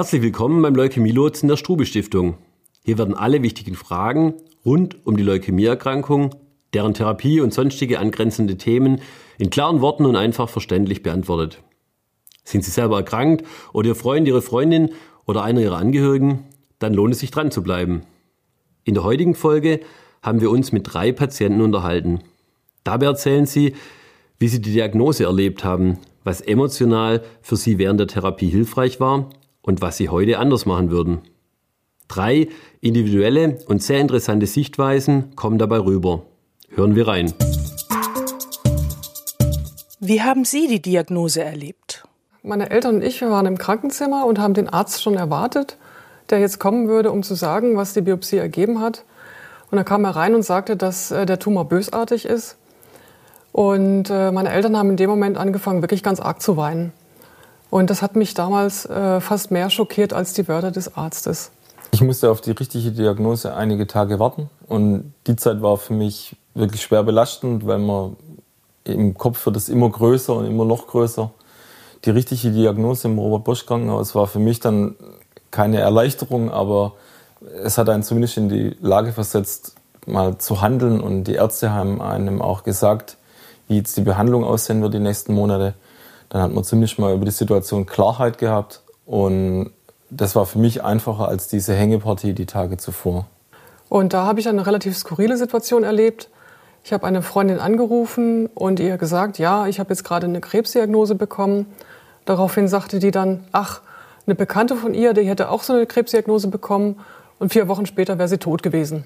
Herzlich willkommen beim Leukämie-Lotsen der Strube Stiftung. Hier werden alle wichtigen Fragen rund um die Leukämieerkrankung, deren Therapie und sonstige angrenzende Themen in klaren Worten und einfach verständlich beantwortet. Sind Sie selber erkrankt oder Ihr Freund, Ihre Freundin oder einer Ihrer Angehörigen? Dann lohnt es sich dran zu bleiben. In der heutigen Folge haben wir uns mit drei Patienten unterhalten. Dabei erzählen sie, wie sie die Diagnose erlebt haben, was emotional für sie während der Therapie hilfreich war und was sie heute anders machen würden. Drei individuelle und sehr interessante Sichtweisen kommen dabei rüber. Hören wir rein. Wie haben Sie die Diagnose erlebt? Meine Eltern und ich wir waren im Krankenzimmer und haben den Arzt schon erwartet, der jetzt kommen würde, um zu sagen, was die Biopsie ergeben hat. Und dann kam er rein und sagte, dass äh, der Tumor bösartig ist. Und äh, meine Eltern haben in dem Moment angefangen, wirklich ganz arg zu weinen. Und das hat mich damals äh, fast mehr schockiert als die Wörter des Arztes. Ich musste auf die richtige Diagnose einige Tage warten. Und die Zeit war für mich wirklich schwer belastend, weil man im Kopf wird es immer größer und immer noch größer. Die richtige Diagnose im Robert-Bosch-Krankenhaus war für mich dann keine Erleichterung, aber es hat einen zumindest in die Lage versetzt, mal zu handeln. Und die Ärzte haben einem auch gesagt, wie jetzt die Behandlung aussehen wird die nächsten Monate. Dann hat man ziemlich mal über die Situation Klarheit gehabt. Und das war für mich einfacher als diese Hängepartie die Tage zuvor. Und da habe ich eine relativ skurrile Situation erlebt. Ich habe eine Freundin angerufen und ihr gesagt, ja, ich habe jetzt gerade eine Krebsdiagnose bekommen. Daraufhin sagte die dann, ach, eine Bekannte von ihr, die hätte auch so eine Krebsdiagnose bekommen und vier Wochen später wäre sie tot gewesen.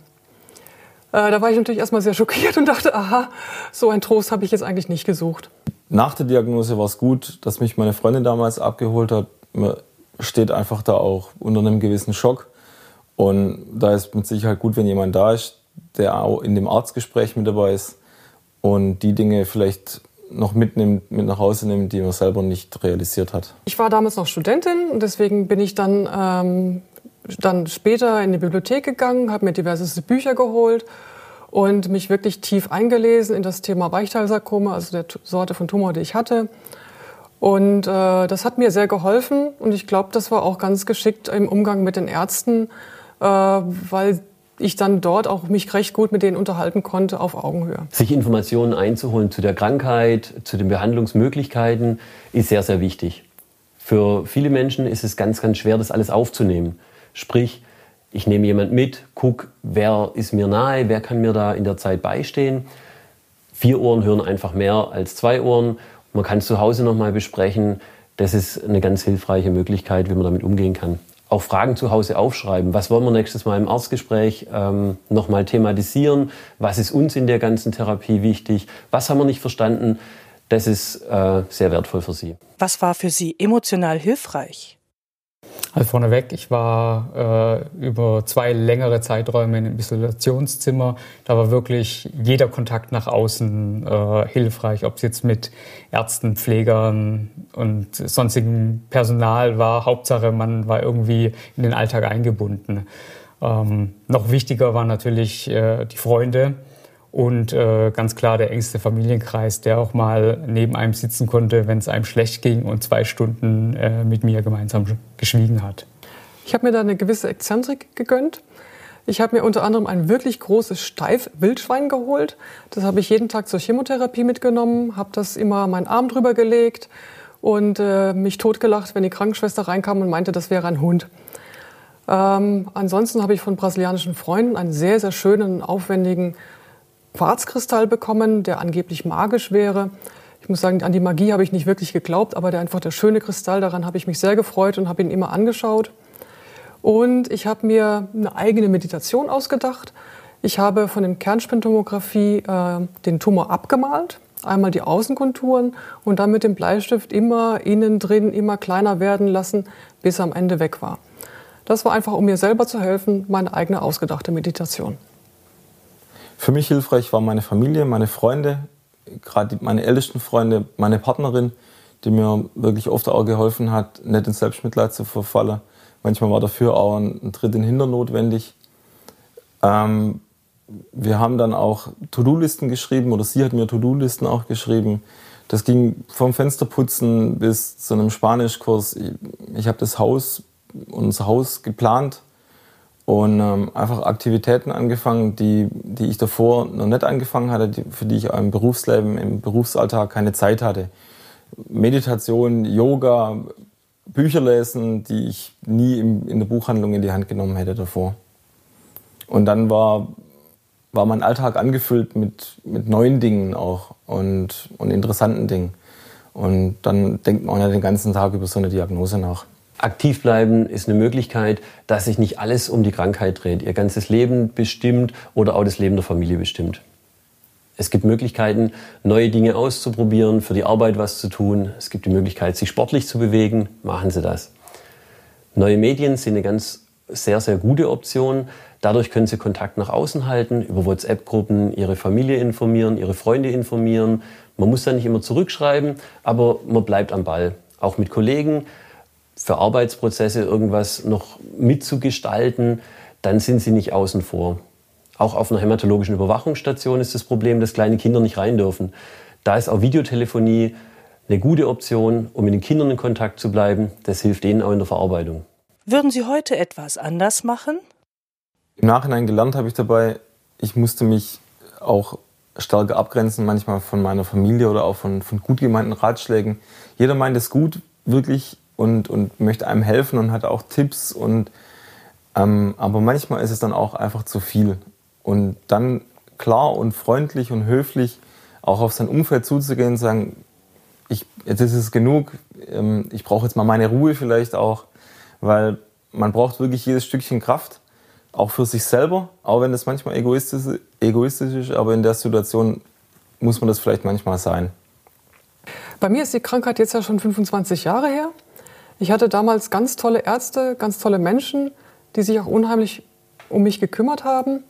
Äh, da war ich natürlich erstmal sehr schockiert und dachte, aha, so einen Trost habe ich jetzt eigentlich nicht gesucht. Nach der Diagnose war es gut, dass mich meine Freundin damals abgeholt hat. Man steht einfach da auch unter einem gewissen Schock. Und da ist mit Sicherheit gut, wenn jemand da ist, der auch in dem Arztgespräch mit dabei ist und die Dinge vielleicht noch mitnimmt, mit nach Hause nimmt, die man selber nicht realisiert hat. Ich war damals noch Studentin und deswegen bin ich dann, ähm, dann später in die Bibliothek gegangen, habe mir diverse Bücher geholt und mich wirklich tief eingelesen in das Thema Weichteilsarkome, also der Sorte von Tumor, die ich hatte. Und äh, das hat mir sehr geholfen und ich glaube, das war auch ganz geschickt im Umgang mit den Ärzten, äh, weil ich dann dort auch mich recht gut mit denen unterhalten konnte auf Augenhöhe. Sich Informationen einzuholen zu der Krankheit, zu den Behandlungsmöglichkeiten ist sehr, sehr wichtig. Für viele Menschen ist es ganz, ganz schwer, das alles aufzunehmen. Sprich, ich nehme jemand mit, guck, wer ist mir nahe, wer kann mir da in der Zeit beistehen. Vier Ohren hören einfach mehr als zwei Ohren. Man kann es zu Hause nochmal besprechen. Das ist eine ganz hilfreiche Möglichkeit, wie man damit umgehen kann auch Fragen zu Hause aufschreiben. Was wollen wir nächstes Mal im Arztgespräch ähm, nochmal thematisieren? Was ist uns in der ganzen Therapie wichtig? Was haben wir nicht verstanden? Das ist äh, sehr wertvoll für Sie. Was war für Sie emotional hilfreich? Also vorneweg, ich war äh, über zwei längere Zeiträume in einem Isolationszimmer. Da war wirklich jeder Kontakt nach außen äh, hilfreich, ob es jetzt mit Ärzten, Pflegern und sonstigem Personal war. Hauptsache, man war irgendwie in den Alltag eingebunden. Ähm, noch wichtiger waren natürlich äh, die Freunde und äh, ganz klar der engste Familienkreis, der auch mal neben einem sitzen konnte, wenn es einem schlecht ging und zwei Stunden äh, mit mir gemeinsam geschwiegen hat. Ich habe mir da eine gewisse Exzentrik gegönnt. Ich habe mir unter anderem ein wirklich großes Steif-Wildschwein geholt. Das habe ich jeden Tag zur Chemotherapie mitgenommen, habe das immer meinen Arm drüber gelegt und äh, mich totgelacht, wenn die Krankenschwester reinkam und meinte, das wäre ein Hund. Ähm, ansonsten habe ich von brasilianischen Freunden einen sehr, sehr schönen, aufwendigen Quarzkristall bekommen, der angeblich magisch wäre. Ich muss sagen, an die Magie habe ich nicht wirklich geglaubt, aber der einfach der schöne Kristall, daran habe ich mich sehr gefreut und habe ihn immer angeschaut. Und ich habe mir eine eigene Meditation ausgedacht. Ich habe von der Kernspintomographie äh, den Tumor abgemalt, einmal die Außenkonturen und dann mit dem Bleistift immer innen drin immer kleiner werden lassen, bis er am Ende weg war. Das war einfach, um mir selber zu helfen, meine eigene ausgedachte Meditation. Für mich hilfreich war meine Familie, meine Freunde, gerade meine ältesten Freunde, meine Partnerin, die mir wirklich oft auch geholfen hat, nicht ins Selbstmitleid zu verfallen. Manchmal war dafür auch ein, Tritt in den Hintern notwendig. Ähm, wir haben dann auch To-Do-Listen geschrieben oder sie hat mir To-Do-Listen auch geschrieben. Das ging vom Fensterputzen bis zu einem Spanischkurs. Ich, ich habe das Haus unser Haus geplant und ähm, einfach Aktivitäten angefangen, die, die ich davor noch nicht angefangen hatte, die, für die ich im Berufsleben, im Berufsalltag keine Zeit hatte. Meditation, Yoga, Bücher lesen, die ich nie im, in der Buchhandlung in die Hand genommen hätte davor. Und dann war, war mein Alltag angefüllt mit, mit neuen Dingen auch und, und interessanten Dingen. Und dann denkt man ja den ganzen Tag über so eine Diagnose nach. Aktiv bleiben ist eine Möglichkeit, dass sich nicht alles um die Krankheit dreht, ihr ganzes Leben bestimmt oder auch das Leben der Familie bestimmt. Es gibt Möglichkeiten, neue Dinge auszuprobieren, für die Arbeit was zu tun. Es gibt die Möglichkeit, sich sportlich zu bewegen. Machen Sie das. Neue Medien sind eine ganz sehr, sehr gute Option. Dadurch können Sie Kontakt nach außen halten, über WhatsApp-Gruppen Ihre Familie informieren, Ihre Freunde informieren. Man muss da nicht immer zurückschreiben, aber man bleibt am Ball. Auch mit Kollegen für Arbeitsprozesse irgendwas noch mitzugestalten, dann sind sie nicht außen vor. Auch auf einer hämatologischen Überwachungsstation ist das Problem, dass kleine Kinder nicht rein dürfen. Da ist auch Videotelefonie eine gute Option, um mit den Kindern in Kontakt zu bleiben. Das hilft ihnen auch in der Verarbeitung. Würden Sie heute etwas anders machen? Im Nachhinein gelernt habe ich dabei, ich musste mich auch stärker abgrenzen, manchmal von meiner Familie oder auch von, von gut gemeinten Ratschlägen. Jeder meint es gut, wirklich und, und möchte einem helfen und hat auch Tipps und ähm, aber manchmal ist es dann auch einfach zu viel. Und dann klar und freundlich und höflich auch auf sein Umfeld zuzugehen und sagen, ich, jetzt ist es genug, ähm, ich brauche jetzt mal meine Ruhe vielleicht auch, weil man braucht wirklich jedes Stückchen Kraft, auch für sich selber, auch wenn das manchmal egoistisch, egoistisch ist, aber in der Situation muss man das vielleicht manchmal sein. Bei mir ist die Krankheit jetzt ja schon 25 Jahre her. Ich hatte damals ganz tolle Ärzte, ganz tolle Menschen, die sich auch unheimlich um mich gekümmert haben.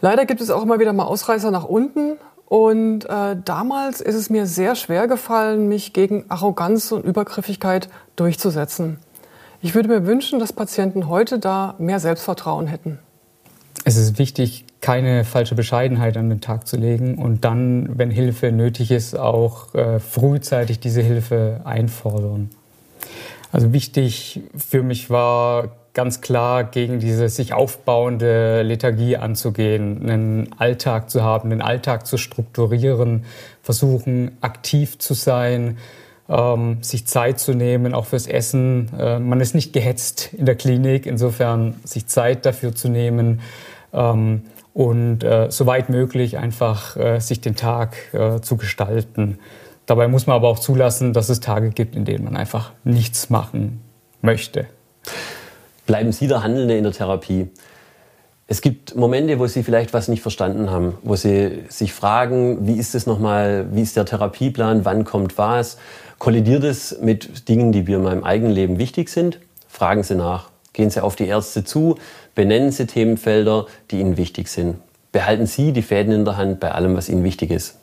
Leider gibt es auch immer wieder mal Ausreißer nach unten. Und äh, damals ist es mir sehr schwer gefallen, mich gegen Arroganz und Übergriffigkeit durchzusetzen. Ich würde mir wünschen, dass Patienten heute da mehr Selbstvertrauen hätten. Es ist wichtig, keine falsche Bescheidenheit an den Tag zu legen und dann, wenn Hilfe nötig ist, auch äh, frühzeitig diese Hilfe einfordern. Also wichtig für mich war ganz klar gegen diese sich aufbauende Lethargie anzugehen, einen Alltag zu haben, den Alltag zu strukturieren, versuchen aktiv zu sein, ähm, sich Zeit zu nehmen, auch fürs Essen. Äh, man ist nicht gehetzt in der Klinik, insofern sich Zeit dafür zu nehmen ähm, und äh, soweit möglich einfach äh, sich den Tag äh, zu gestalten. Dabei muss man aber auch zulassen, dass es Tage gibt, in denen man einfach nichts machen möchte. Bleiben Sie der Handelnde in der Therapie. Es gibt Momente, wo Sie vielleicht was nicht verstanden haben, wo Sie sich fragen, wie ist es nochmal, wie ist der Therapieplan, wann kommt was? Kollidiert es mit Dingen, die mir in meinem eigenen Leben wichtig sind? Fragen Sie nach. Gehen Sie auf die Ärzte zu, benennen Sie Themenfelder, die Ihnen wichtig sind. Behalten Sie die Fäden in der Hand bei allem, was Ihnen wichtig ist.